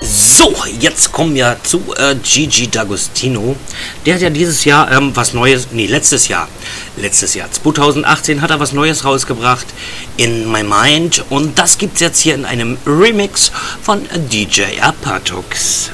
So, jetzt kommen wir zu äh, Gigi D'Agostino. Der hat ja dieses Jahr ähm, was Neues, nee, letztes Jahr, letztes Jahr, 2018 hat er was Neues rausgebracht, In My Mind. Und das gibt's jetzt hier in einem Remix von DJ Apatux.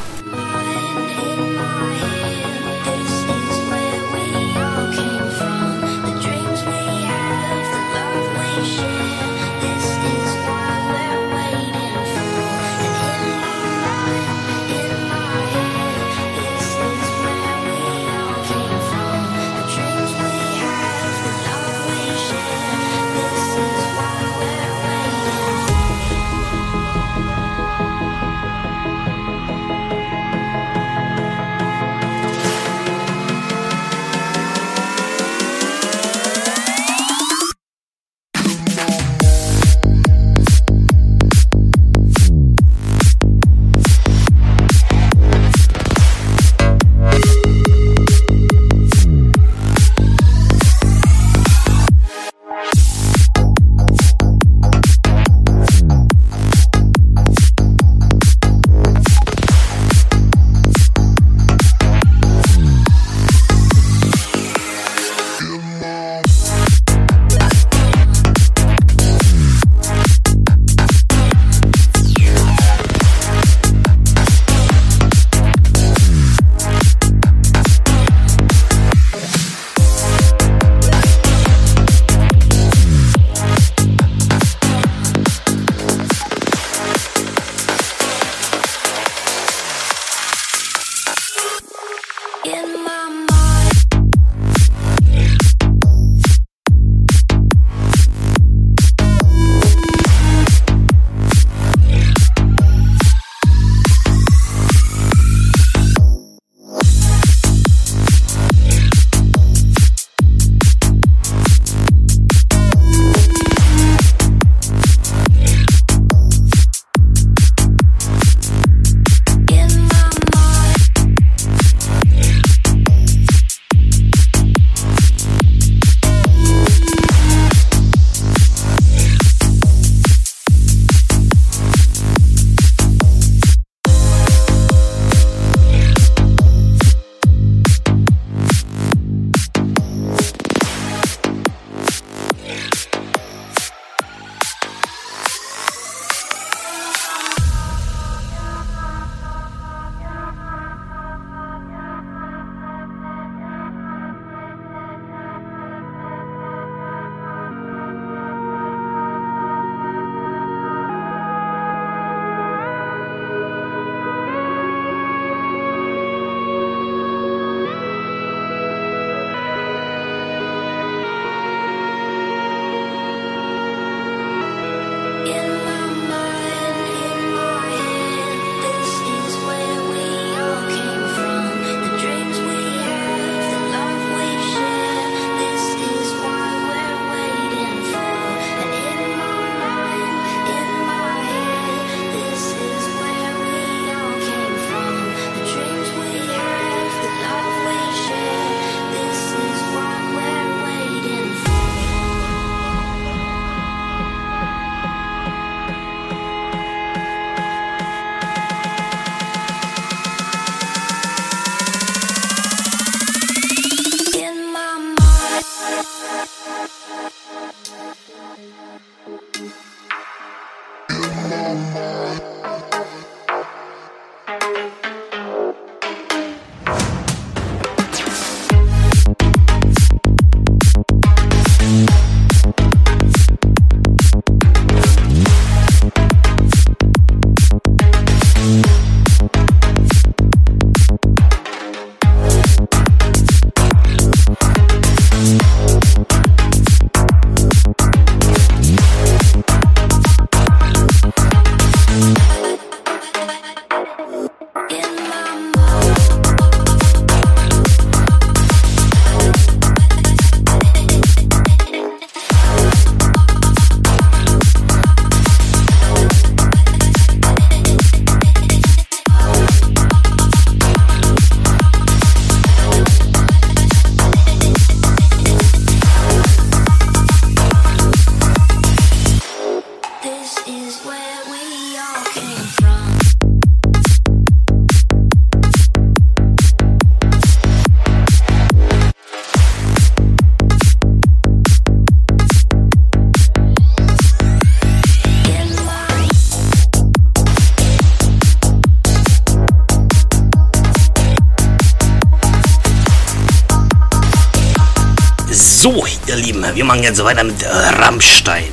Jetzt weiter mit Rammstein.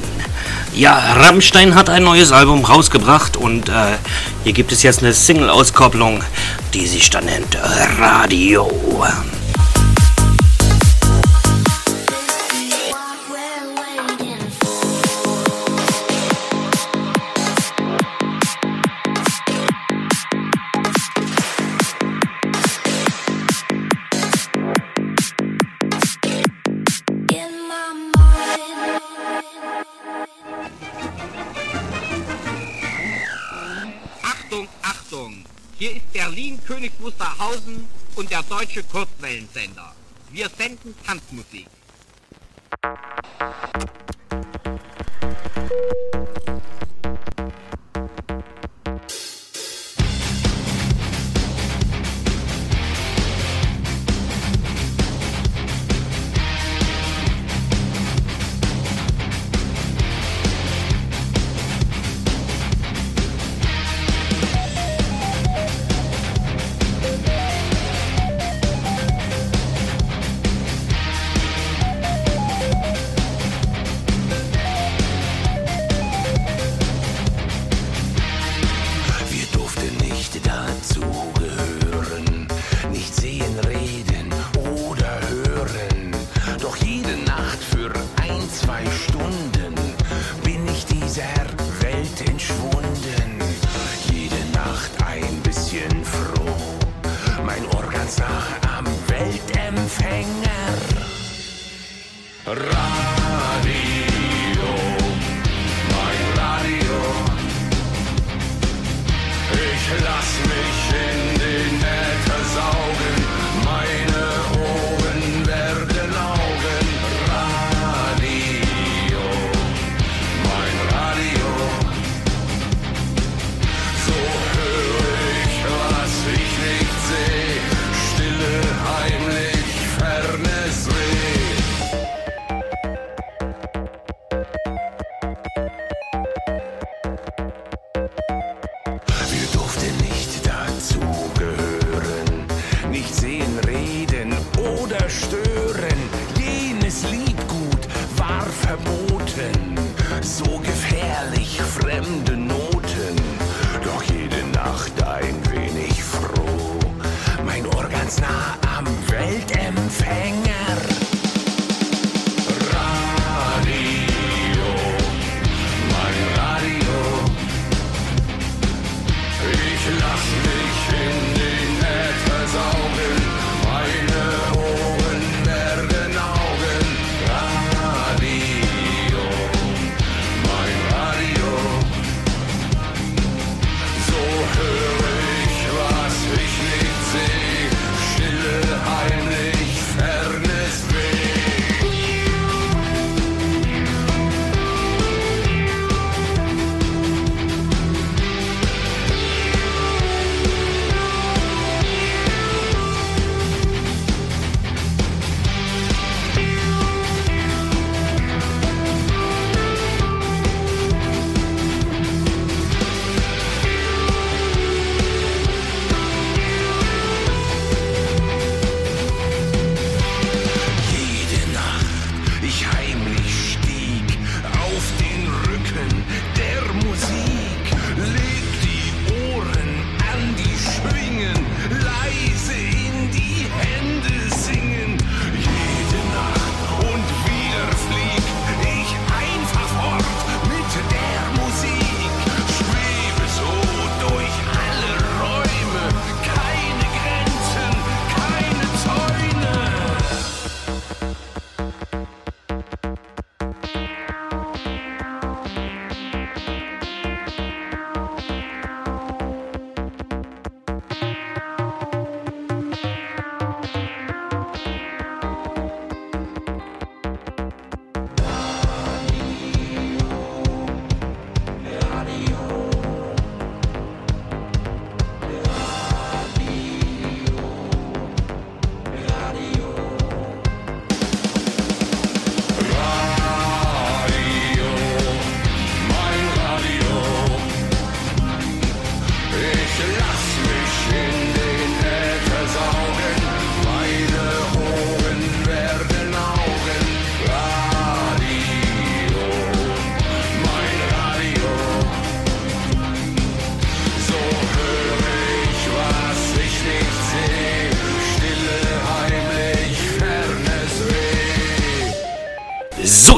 Ja, Rammstein hat ein neues Album rausgebracht und äh, hier gibt es jetzt eine Single-Auskopplung, die sich dann nennt Radio. Königs Wusterhausen und der deutsche Kurzwellensender. Wir senden Tanzmusik.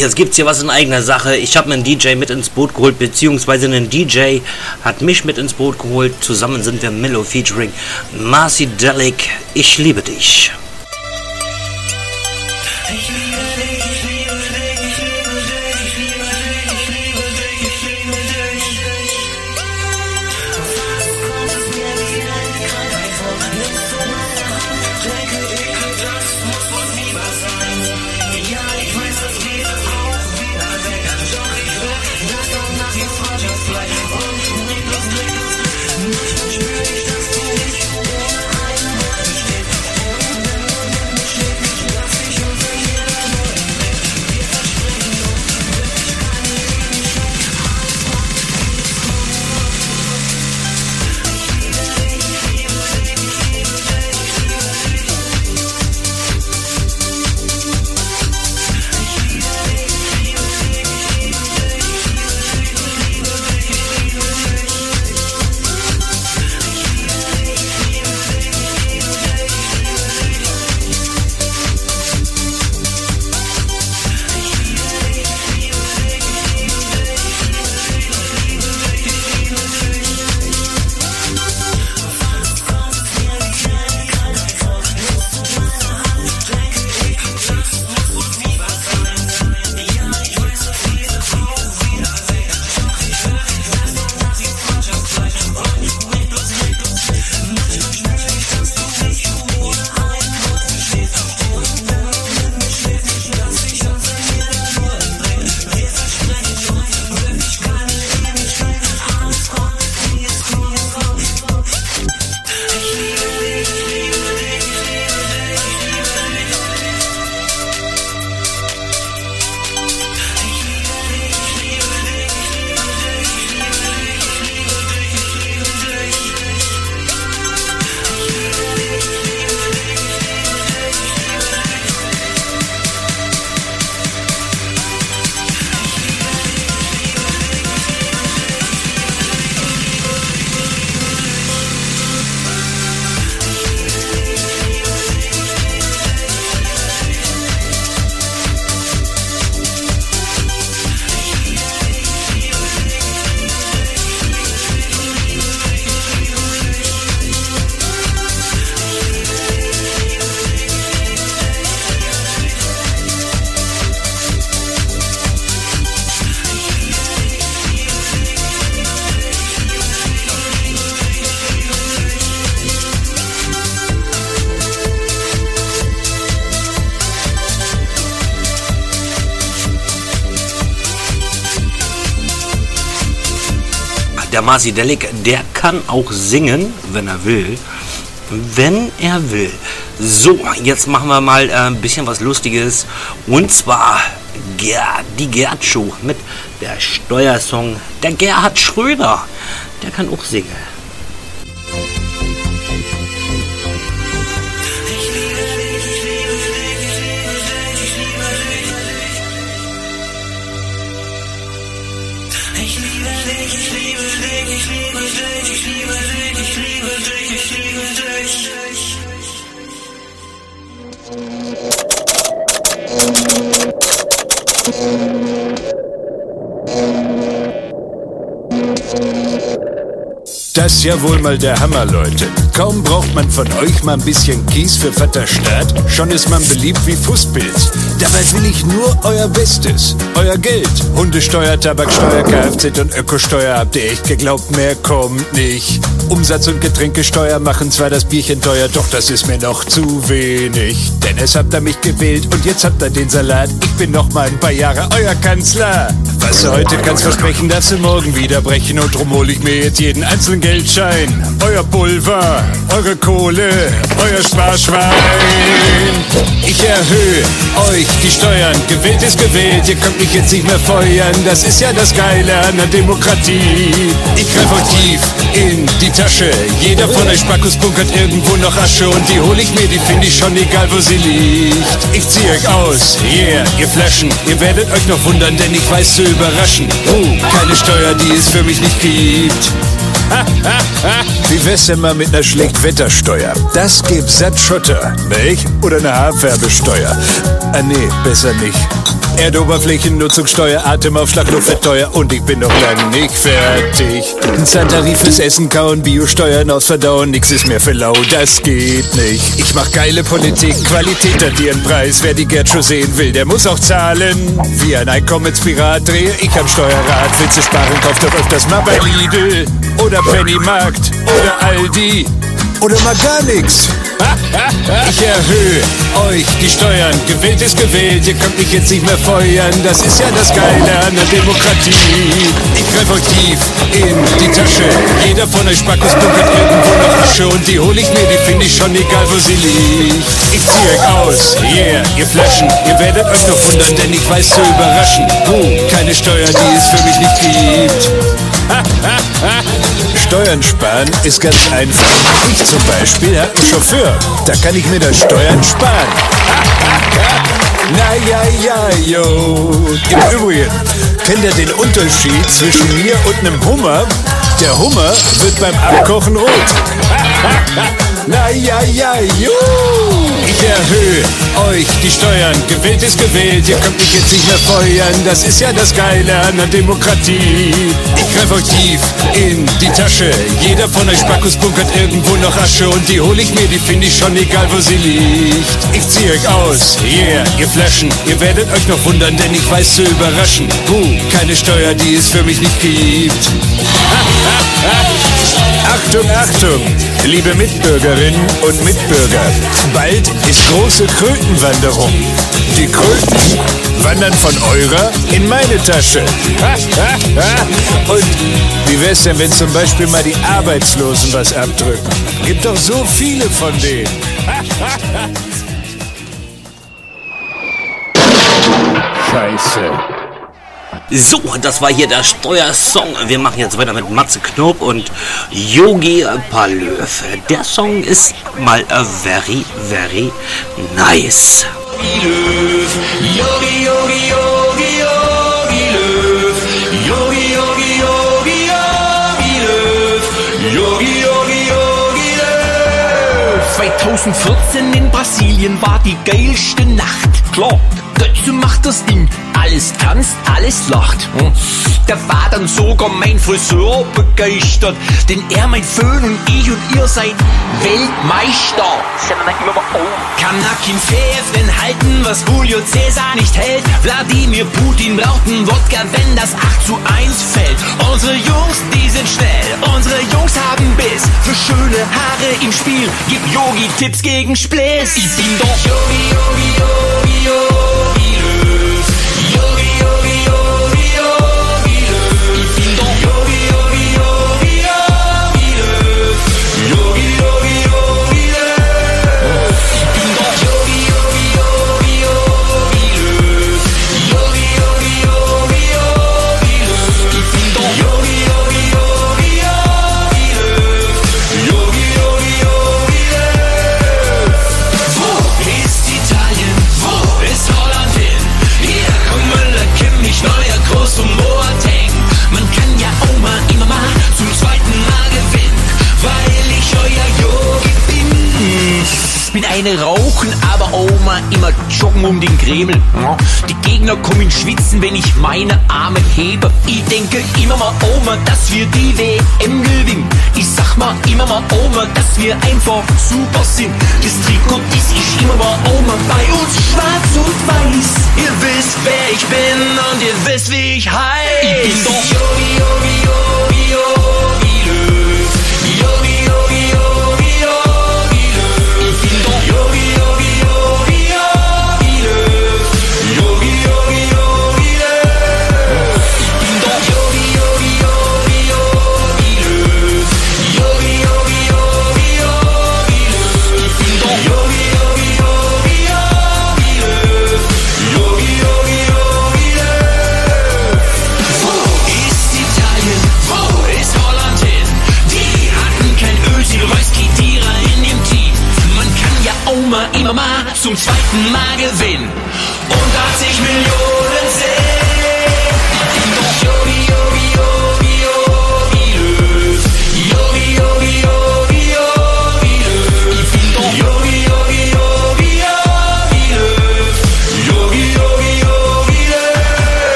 Jetzt gibt's hier was in eigener Sache. Ich habe einen DJ mit ins Boot geholt, beziehungsweise einen DJ hat mich mit ins Boot geholt. Zusammen sind wir Mellow featuring Marcy Delic. Ich liebe dich. Der Marci Delic, der kann auch singen, wenn er will. Wenn er will. So, jetzt machen wir mal äh, ein bisschen was Lustiges. Und zwar Ger die Gerd Show mit der Steuersong. Der Gerhard Schröder, der kann auch singen. Ist ja wohl mal der Hammer, Leute. Kaum braucht man von euch mal ein bisschen Kies für Vater Staat, schon ist man beliebt wie Fußpilz. Dabei will ich nur euer Bestes, euer Geld. Hundesteuer, Tabaksteuer, Kfz und Ökosteuer habt ihr echt geglaubt, mehr kommt nicht. Umsatz- und Getränkesteuer machen zwar das Bierchen teuer, doch das ist mir noch zu wenig. Denn es habt ihr mich gewählt und jetzt habt ihr den Salat. Ich bin noch mal ein paar Jahre euer Kanzler. Was du heute kannst versprechen, darfst du morgen wieder brechen und drum hol ich mir jetzt jeden einzelnen Geldschein. Euer Pulver, eure Kohle, euer Sparschwein. Ich erhöhe euch die Steuern. Gewählt ist gewählt, ihr könnt mich jetzt nicht mehr feuern. Das ist ja das Geile an der Demokratie. Ich greif euch tief in die Tasche. Jeder von euch Spackus bunkert irgendwo noch Asche und die hol ich mir, die finde ich schon egal, wo sie liegt. Ich zieh euch aus, yeah, ihr Flaschen. Ihr werdet euch noch wundern, denn ich weiß zu überraschen. Uh, keine Steuer, die es für mich nicht gibt. Wie wär's mal mit einer Schlechtwettersteuer? Das gibt satt Schotter, nicht? Oder eine Haarfärbesteuer? Ah nee, besser nicht. Erdoberflächennutzungssteuer, Atemaufschlag, Luftfettteuer und ich bin noch lang nicht fertig. Ein Zahntarif fürs Essen, Kauen, Biosteuern aus Verdauen, nix ist mehr für lau, das geht nicht. Ich mach geile Politik, Qualität hat ihren Preis. Wer die Gertschuh sehen will, der muss auch zahlen. Wie ein Einkommenspirat drehe ich am Steuerrad. Witze sparen, kauft doch öfters mal bei Lidl oder Pennymarkt oder Aldi oder mal gar nix. Ich erhöhe euch die Steuern. Gewählt ist gewählt, ihr könnt mich jetzt nicht mehr feuern. Das ist ja das Geile an der Demokratie. Ich greife euch tief in die Tasche. Jeder von euch Spackos bunkert irgendwo noch Asche und die hol ich mir, die finde ich schon egal, wo sie liegt. Ich zieh euch aus, yeah, ihr Flaschen. Ihr werdet euch noch wundern, denn ich weiß zu überraschen. Uh, keine Steuer, die es für mich nicht gibt. Steuern sparen ist ganz einfach. Ich zum Beispiel habe einen Chauffeur. Da kann ich mir das Steuern sparen. Na ja, ja, yo. Im Übrigen, kennt ihr den Unterschied zwischen mir und einem Hummer? Der Hummer wird beim Abkochen rot. Na ja, ja, jo. Ich erhöhe euch die Steuern. Gewählt ist gewählt, ihr könnt mich jetzt nicht mehr feuern. Das ist ja das Geile an der Demokratie. Ich greife euch tief in die Tasche. Jeder von euch Spackus bunkert irgendwo noch Asche und die hol ich mir, die finde ich schon egal, wo sie liegt. Ich zieh euch aus, yeah, ihr Flaschen. Ihr werdet euch noch wundern, denn ich weiß zu überraschen. Buh, keine Steuer, die es für mich nicht gibt. Achtung, Achtung, liebe Mitbürgerinnen und Mitbürger. Bald ist große Krötenwanderung. Die Kröten wandern von eurer in meine Tasche. Und wie wär's denn, wenn zum Beispiel mal die Arbeitslosen was abdrücken? Gibt doch so viele von denen. Scheiße. So, das war hier der Steuersong. Wir machen jetzt weiter mit Matze Knob und Yogi Palöf. Der Song ist mal very, very nice. Yogi, Yogi, Yogi, Yogi Löw. Yogi, Yogi, Yogi, Yogi Löw. Yogi, Yogi, Yogi Löw. 2014 in Brasilien war die geilste Nacht. Klar, dazu macht das Ding. Alles tanzt, alles lacht. Da war dann sogar mein Friseur begeistert. Denn er, mein Föhn und ich und ihr seid Weltmeister. Kann Nakin Feven halten, was Julio Cäsar nicht hält. Wladimir Putin braucht einen Wodka, wenn das 8 zu 1 fällt. Unsere Jungs, die sind schnell. Unsere Jungs haben Biss. Für schöne Haare im Spiel. Gib Yogi Tipps gegen Spliss. Ich bin doch Yogi, Yogi, Yogi, Yogi Eine Rauchen, aber Oma immer joggen um den Kreml. Die Gegner kommen schwitzen, wenn ich meine Arme hebe. Ich denke immer mal, Oma, dass wir die WM gewinnen. Ich sag mal immer mal, Oma, dass wir einfach super sind. Das Trikot, ist immer mal, Oma, bei uns schwarz und weiß. Ihr wisst, wer ich bin und ihr wisst, wie ich heiß.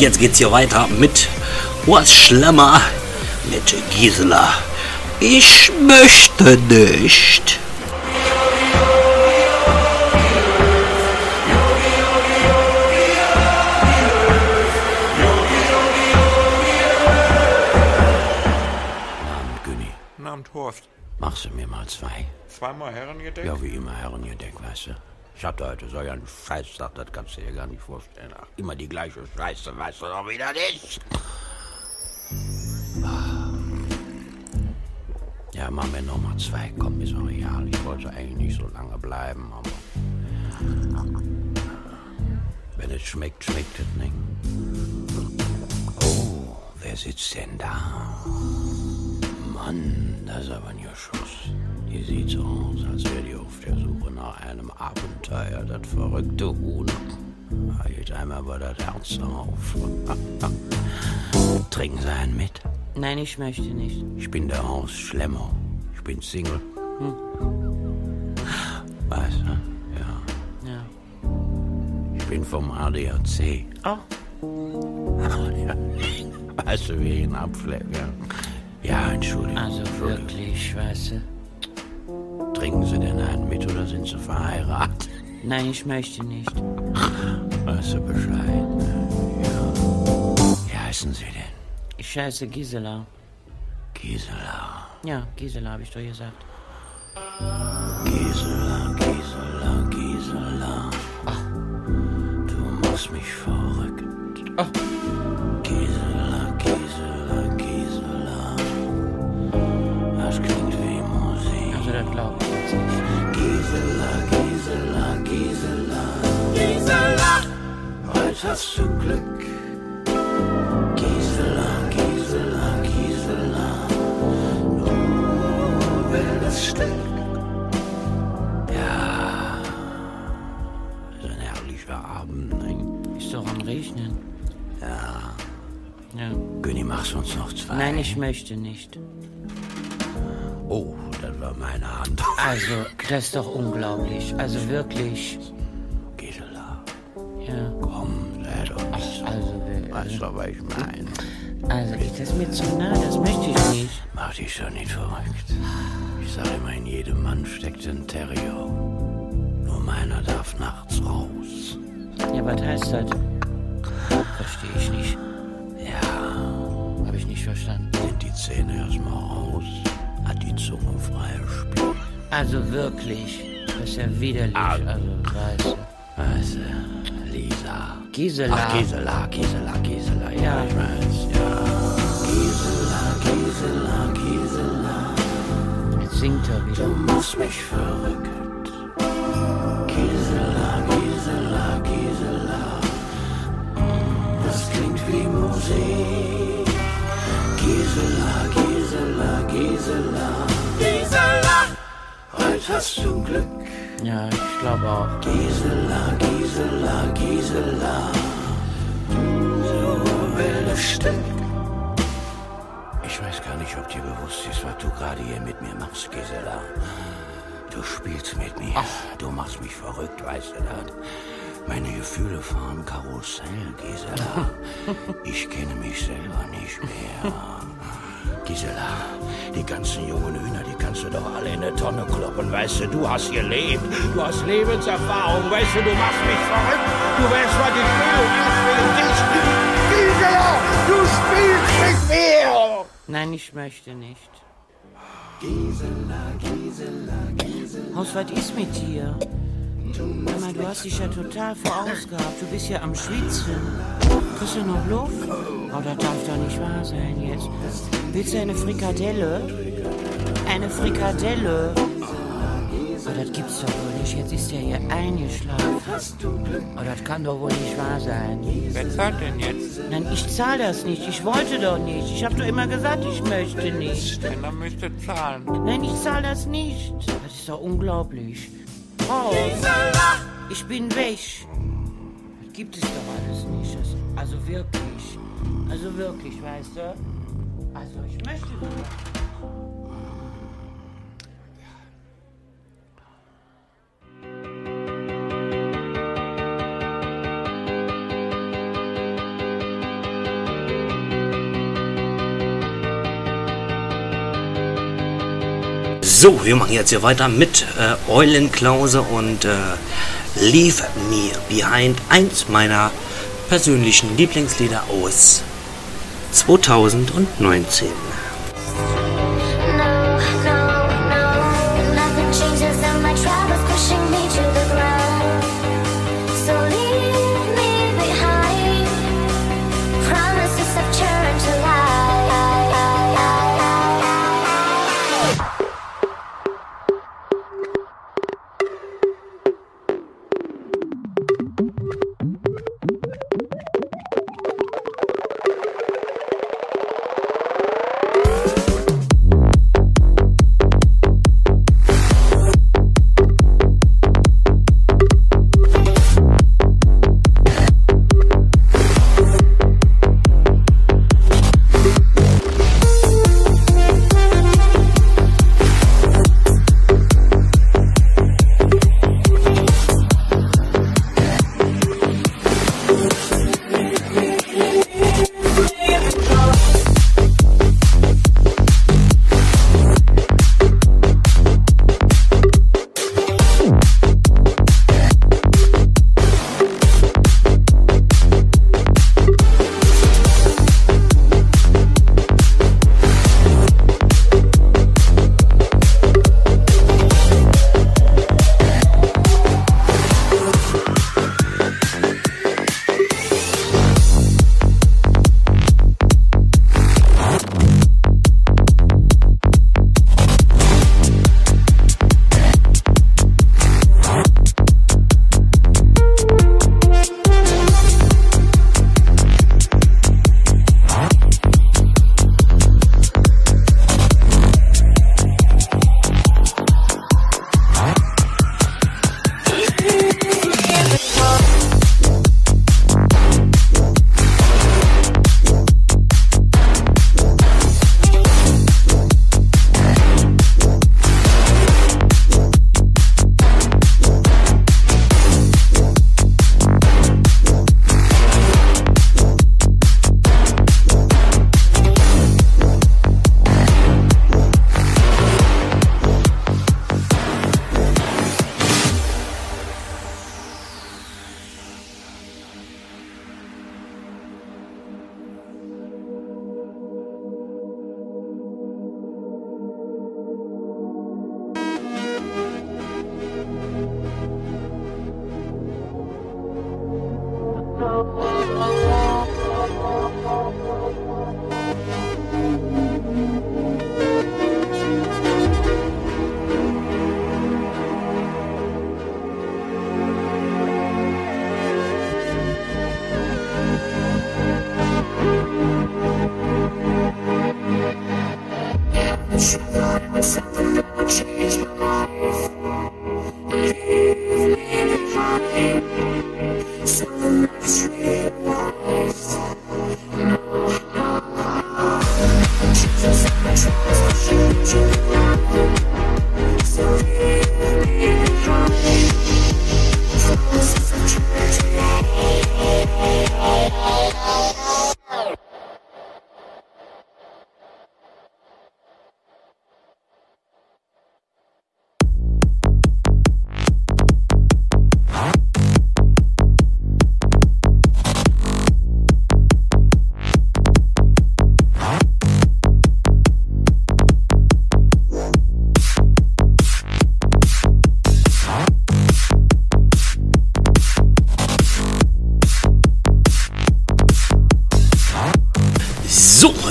Jetzt geht's hier weiter mit Was Schlemmer mit Gisela. Ich möchte nicht. Abend, Günni. Abend, Horst. Machst du mir mal zwei? Zweimal Herrengedeck? Ja, wie immer Herrengedeck, weißt du. Ich hatte heute so einen Scheißtag, das kannst du dir gar nicht vorstellen. Ach, immer die gleiche Scheiße, weißt du doch wieder nicht. Ja, machen wir noch mal zwei. Komm, ist auch real. Ich wollte eigentlich nicht so lange bleiben, aber... Wenn es schmeckt, schmeckt es nicht. Oh, wer sitzt denn da? Mann, das ist aber ein Schuss. Die sieht so aus, als wäre die auf der Suche nach einem Abenteuer. Das verrückte Huhn. Hält einmal aber das Herz auf. Trinken Sie einen mit? Nein, ich möchte nicht. Ich bin der Haus Schlemmer. Ich bin Single. Weißt du? Ja. Ja. Ich bin vom ADAC. Oh. Weißt du, wie ich ihn abschleppe? Ja. Entschuldigung. also wirklich, weißt du. Trinken Sie denn einen mit oder sind Sie verheiratet? Nein, ich möchte nicht. Weißt du Bescheid? Ja. Wie heißen Sie denn? Ich heiße Gisela. Gisela. Ja, Gisela habe ich doch gesagt. Gisela, Gisela, Gisela. Du machst mich verrückt. Gisela, Gisela, Gisela. Das klingt wie Musik. Also das glaube ich. Gisela, Gisela, Gisela. Gisela! Heute hast du Glück. Gisela, Gisela, Gisela. Nur wildes Stück. Ja. So ein herrlicher Abend, ne? Ist doch am Regnen. Ja. Ja. Günni, machst uns noch zwei? Nein, ich möchte nicht. Oh, war meine Hand. Also, das ist doch unglaublich. Also wirklich. Gisela, Ja. komm, doch nicht so. Also, Weißt du, was ich meine? also ich, das ist mir zu nah, das möchte ich nicht. Mach dich doch nicht verrückt. Ich sag immer, in jedem Mann steckt ein Terrier. Nur meiner darf nachts raus. Ja, was heißt das? Verstehe ich nicht. Ja, Habe ich nicht verstanden. sind die Zähne erstmal raus, hat die Zunge freies Spiel. Also wirklich. Das ist ja widerlich. Also, weißt du. Weißt du, Lisa. Gisela. Ach, Gisela, Gisela, Gisela, ja, Ja. ich weiß, ja. Gisela, Gisela, Gisela. Jetzt singt er Du wieder. machst mich verrückt. Gisela, Gisela, Gisela. Das klingt wie Musik. Gisela, Gisela, Gisela. Gisela! Heute hast du Glück. Ja, ich glaube auch. Gisela, Gisela, Gisela. So wildes Stück. Ich weiß gar nicht, ob dir bewusst ist, was du gerade hier mit mir machst, Gisela. Du spielst mit mir. Du machst mich verrückt, weißt du das? Meine Gefühle fahren Karussell, Gisela. Ich kenne mich selber nicht mehr. Gisela, die ganzen jungen Hühner, die kannst du doch alle in eine Tonne kloppen, weißt du? Du hast gelebt, du hast Lebenserfahrung, weißt du? Du machst mich verrückt. Du weißt, was ich will ich will dich. Gisela, du spielst mit mir! Nein, ich möchte nicht. Haus, was ist mit dir? Mal, du hast dich ja total verausgabt. Du bist ja am Schwitzen. Kriegst du noch Luft? Oh, das darf doch nicht wahr sein jetzt. Willst du eine Frikadelle? Eine Frikadelle? Oh, das gibt's doch wohl nicht. Jetzt ist der hier eingeschlafen. Oh, das kann doch wohl nicht wahr sein. Wer zahlt denn jetzt? Nein, ich zahle das nicht. Ich wollte doch nicht. Ich habe doch immer gesagt, ich möchte nicht. Dann müsst ihr zahlen. Nein, ich zahle das nicht. Das ist doch unglaublich. Raus. Ich bin weg. Das gibt es doch alles nicht. Das, also wirklich. Also wirklich, weißt du? Also ich möchte nicht. So, wir machen jetzt hier weiter mit äh, Eulenklause und äh, Leave Me Behind, eins meiner persönlichen Lieblingslieder aus 2019.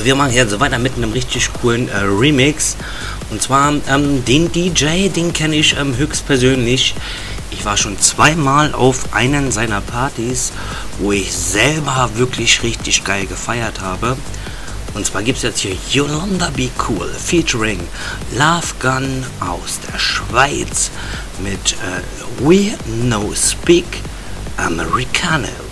wir machen jetzt weiter mit einem richtig coolen äh, Remix. Und zwar ähm, den DJ, den kenne ich ähm, höchstpersönlich. Ich war schon zweimal auf einen seiner Partys, wo ich selber wirklich richtig geil gefeiert habe. Und zwar gibt es jetzt hier Yolanda Be Cool featuring Love Gun aus der Schweiz mit äh, We No Speak Americano.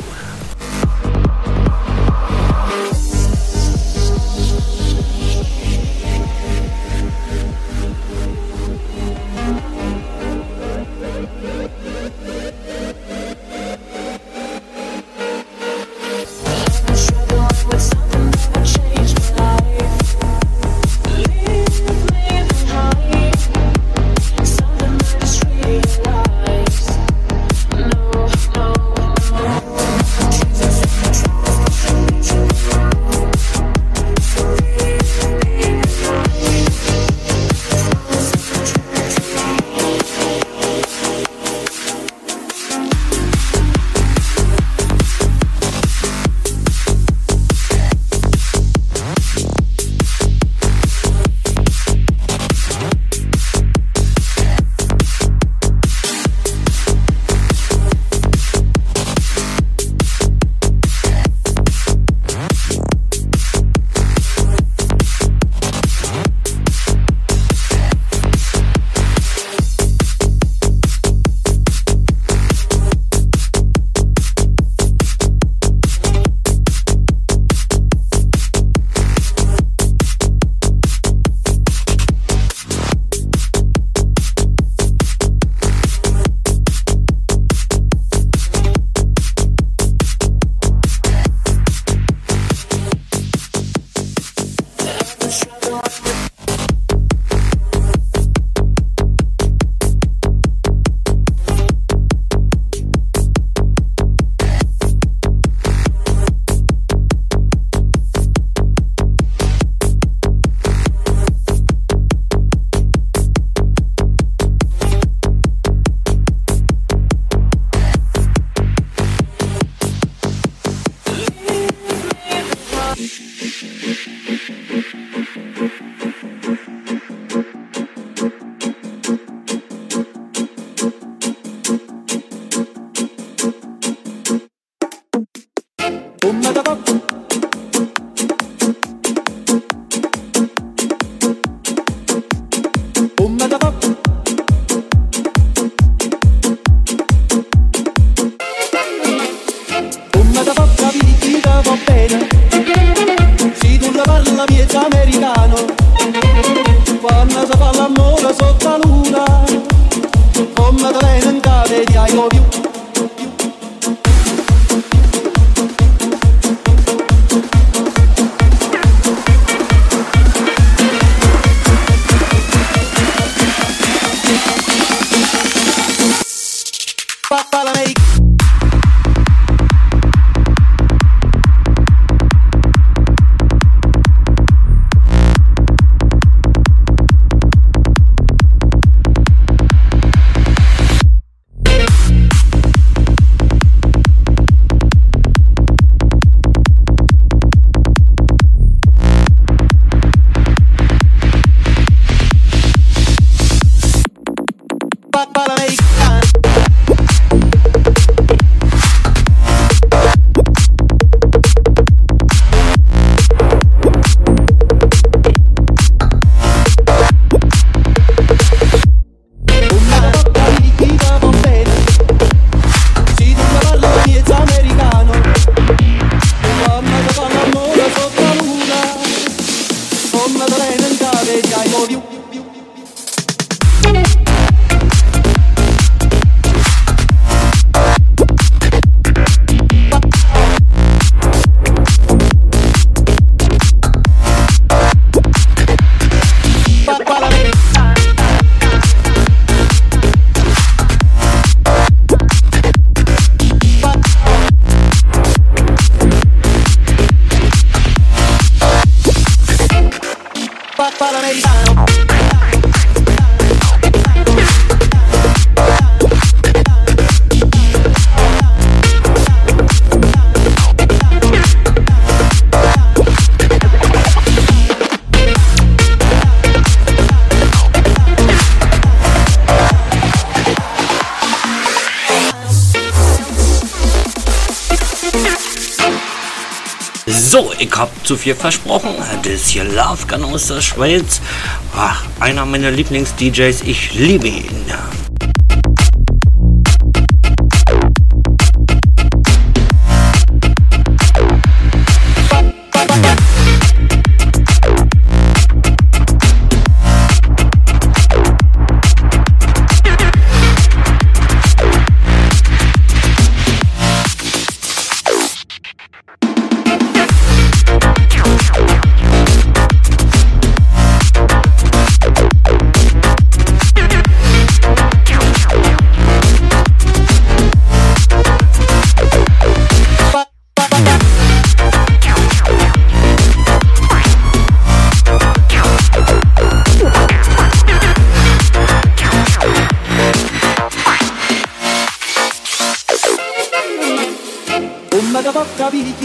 Paranaense ich hab zu viel versprochen. Das hier Love Gun aus der Schweiz. Ach, einer meiner Lieblings-DJs. Ich liebe ihn.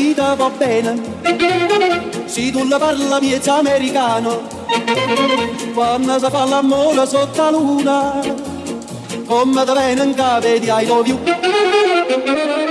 Ti va bene. Se tu la parla miezza americano. Quando si fa l'amore sotto la luna Come da bene in cave di I love you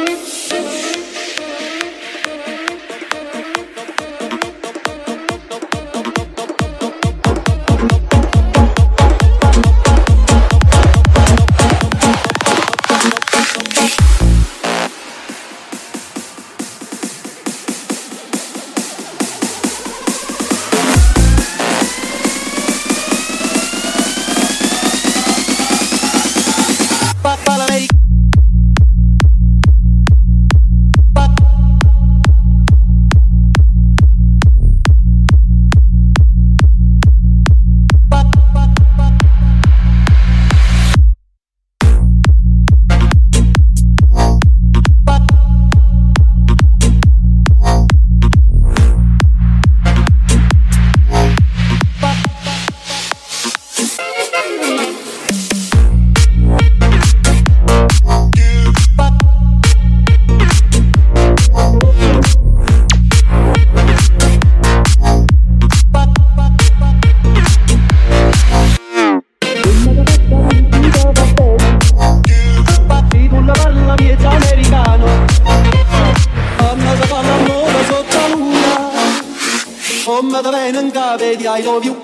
from the Venom Gabe, I love you.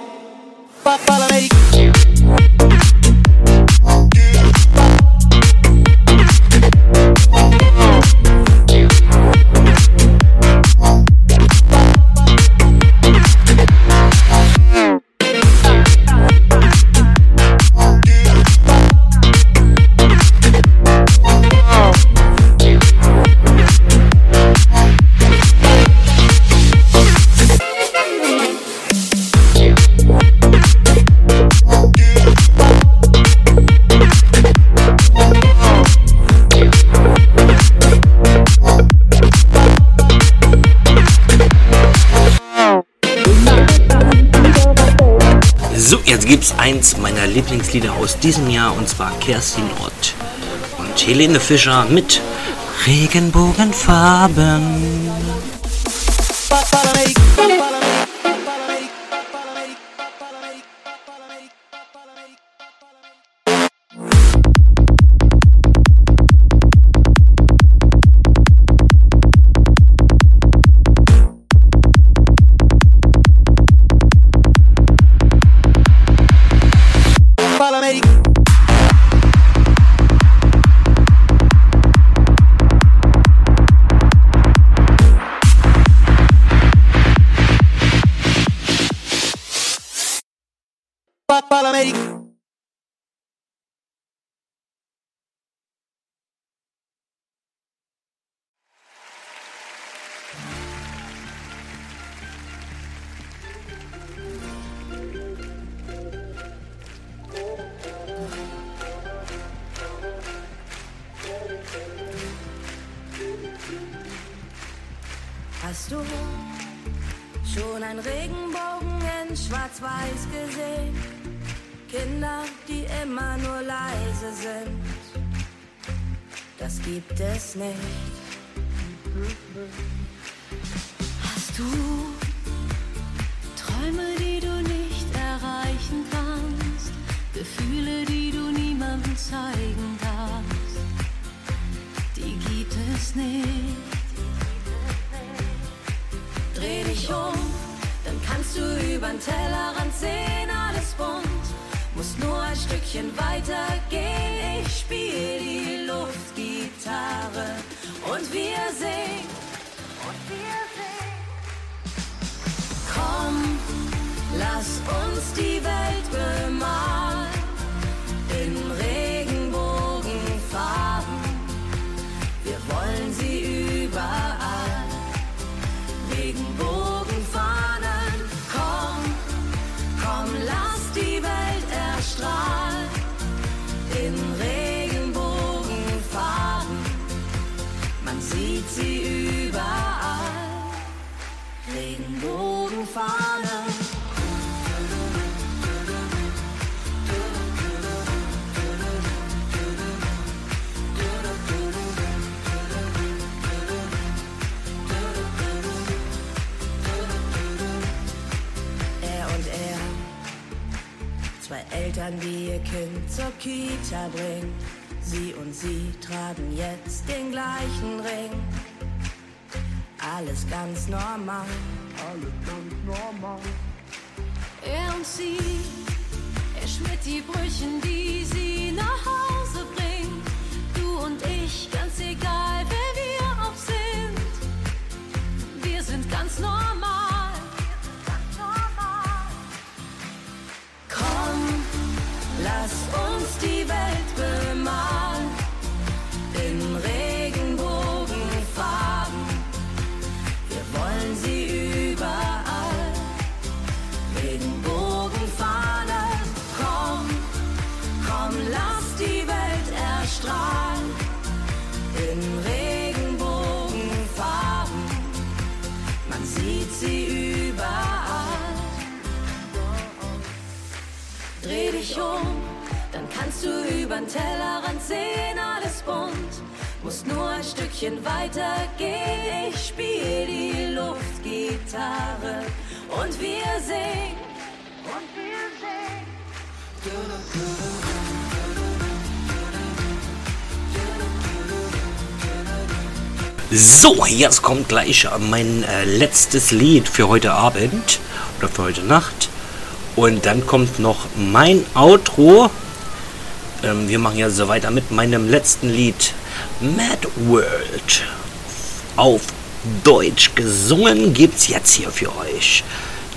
Papa, jetzt gibt's eins meiner Lieblingslieder aus diesem Jahr und zwar Kerstin Ott und Helene Fischer mit Regenbogenfarben. Hast leise sind. Das gibt es nicht. Hast du Träume, die du nicht erreichen kannst? Gefühle, die du niemandem zeigen darfst? Die gibt es nicht. Dreh dich um, dann kannst du übern Tellerrand sehen. Muss nur ein Stückchen weiter gehen. Ich spiel die Luftgitarre und wir singen. Und wir singen. Komm, lass uns die Welt bemalen Sieht sie überall. Regenbogenfahnen. Er und er, zwei Eltern, die ihr Kind zur Kita bringen. Sie und sie tragen jetzt den gleichen Ring. Alles ganz normal. Alles ganz normal. Er und sie, er schmiert die Brüchen, die sie nach Hause bringt. Du und ich, ganz egal, wer wir auch sind. Wir sind ganz normal. Lass uns die Welt bemalen in Regenbogenfarben. Wir wollen sie überall. Regenbogenfahnen, komm, komm, lass die Welt erstrahlen in Regenbogenfarben. Man sieht sie überall. Dreh dich um, dann kannst du übern Tellerrand sehen, alles bunt. Muss nur ein Stückchen weiter gehen. Ich spiel die Luftgitarre und wir singen. Und wir singen. So, jetzt kommt gleich mein äh, letztes Lied für heute Abend oder für heute Nacht. Und dann kommt noch mein Outro. Ähm, wir machen ja so weiter mit meinem letzten Lied Mad World. Auf Deutsch gesungen gibt's jetzt hier für euch.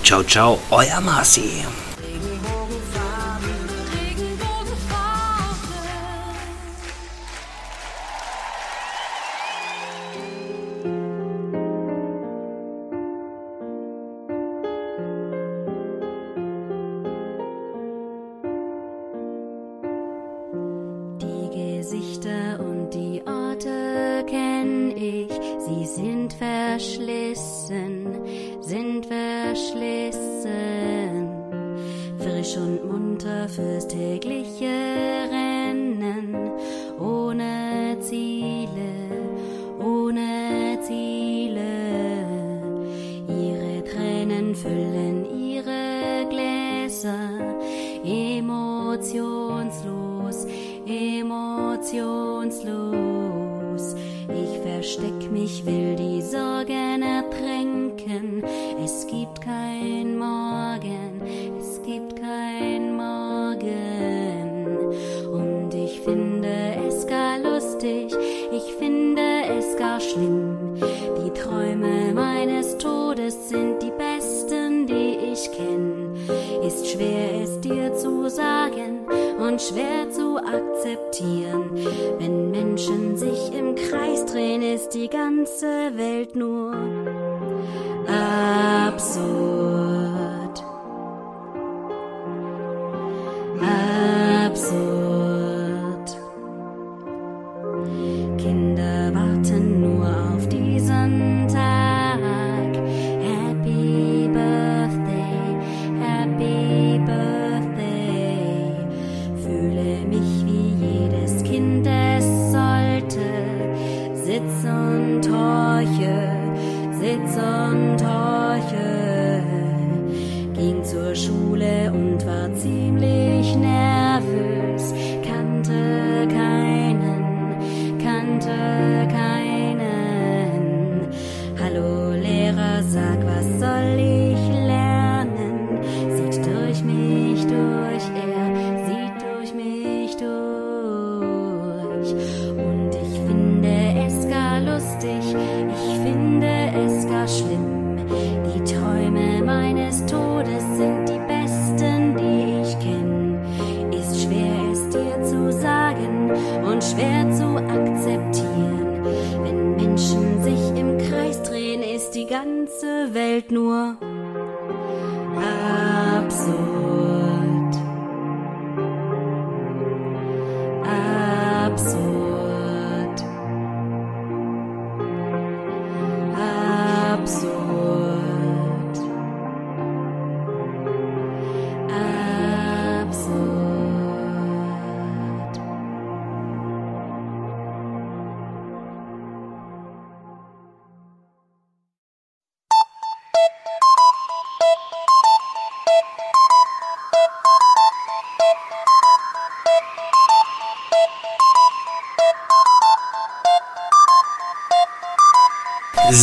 Ciao, ciao, euer Marci. Emotionslos, emotionslos. Ich versteck mich, will die Sorgen ertränken. Es gibt kein Morgen, es gibt kein Morgen. Und ich finde es gar lustig, ich finde es gar schlimm. Die Träume meines Todes sind die besten, die ich kenn. Ist schwer schwer zu akzeptieren. Wenn Menschen sich im Kreis drehen, ist die ganze Welt nur absurd.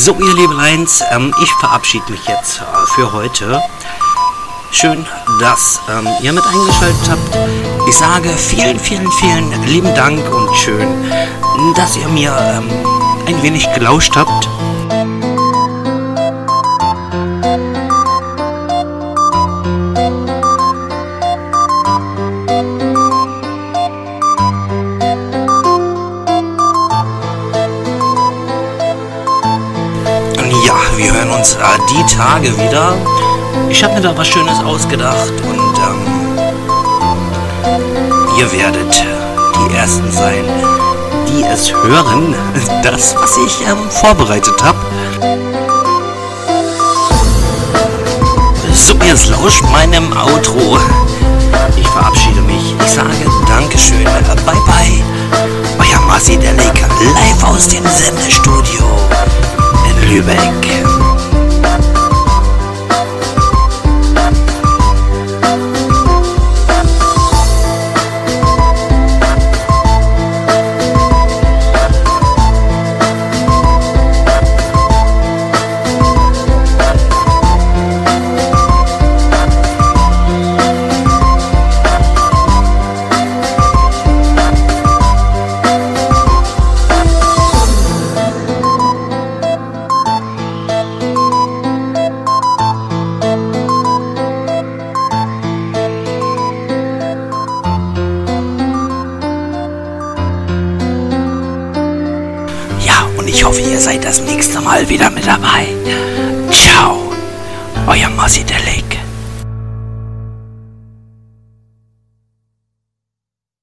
So, ihr Liebeleins, ähm, ich verabschiede mich jetzt äh, für heute. Schön, dass ähm, ihr mit eingeschaltet habt. Ich sage vielen, vielen, vielen lieben Dank und schön, dass ihr mir ähm, ein wenig gelauscht habt. Uns äh, die Tage wieder. Ich habe mir da was Schönes ausgedacht und ähm, ihr werdet die Ersten sein, die es hören. Das, was ich ähm, vorbereitet habe. So, jetzt lauscht meinem Outro. Ich verabschiede mich. Ich sage Dankeschön. Bye, bye. Euer Marci der Laker, live aus dem Sendestudio in Lübeck.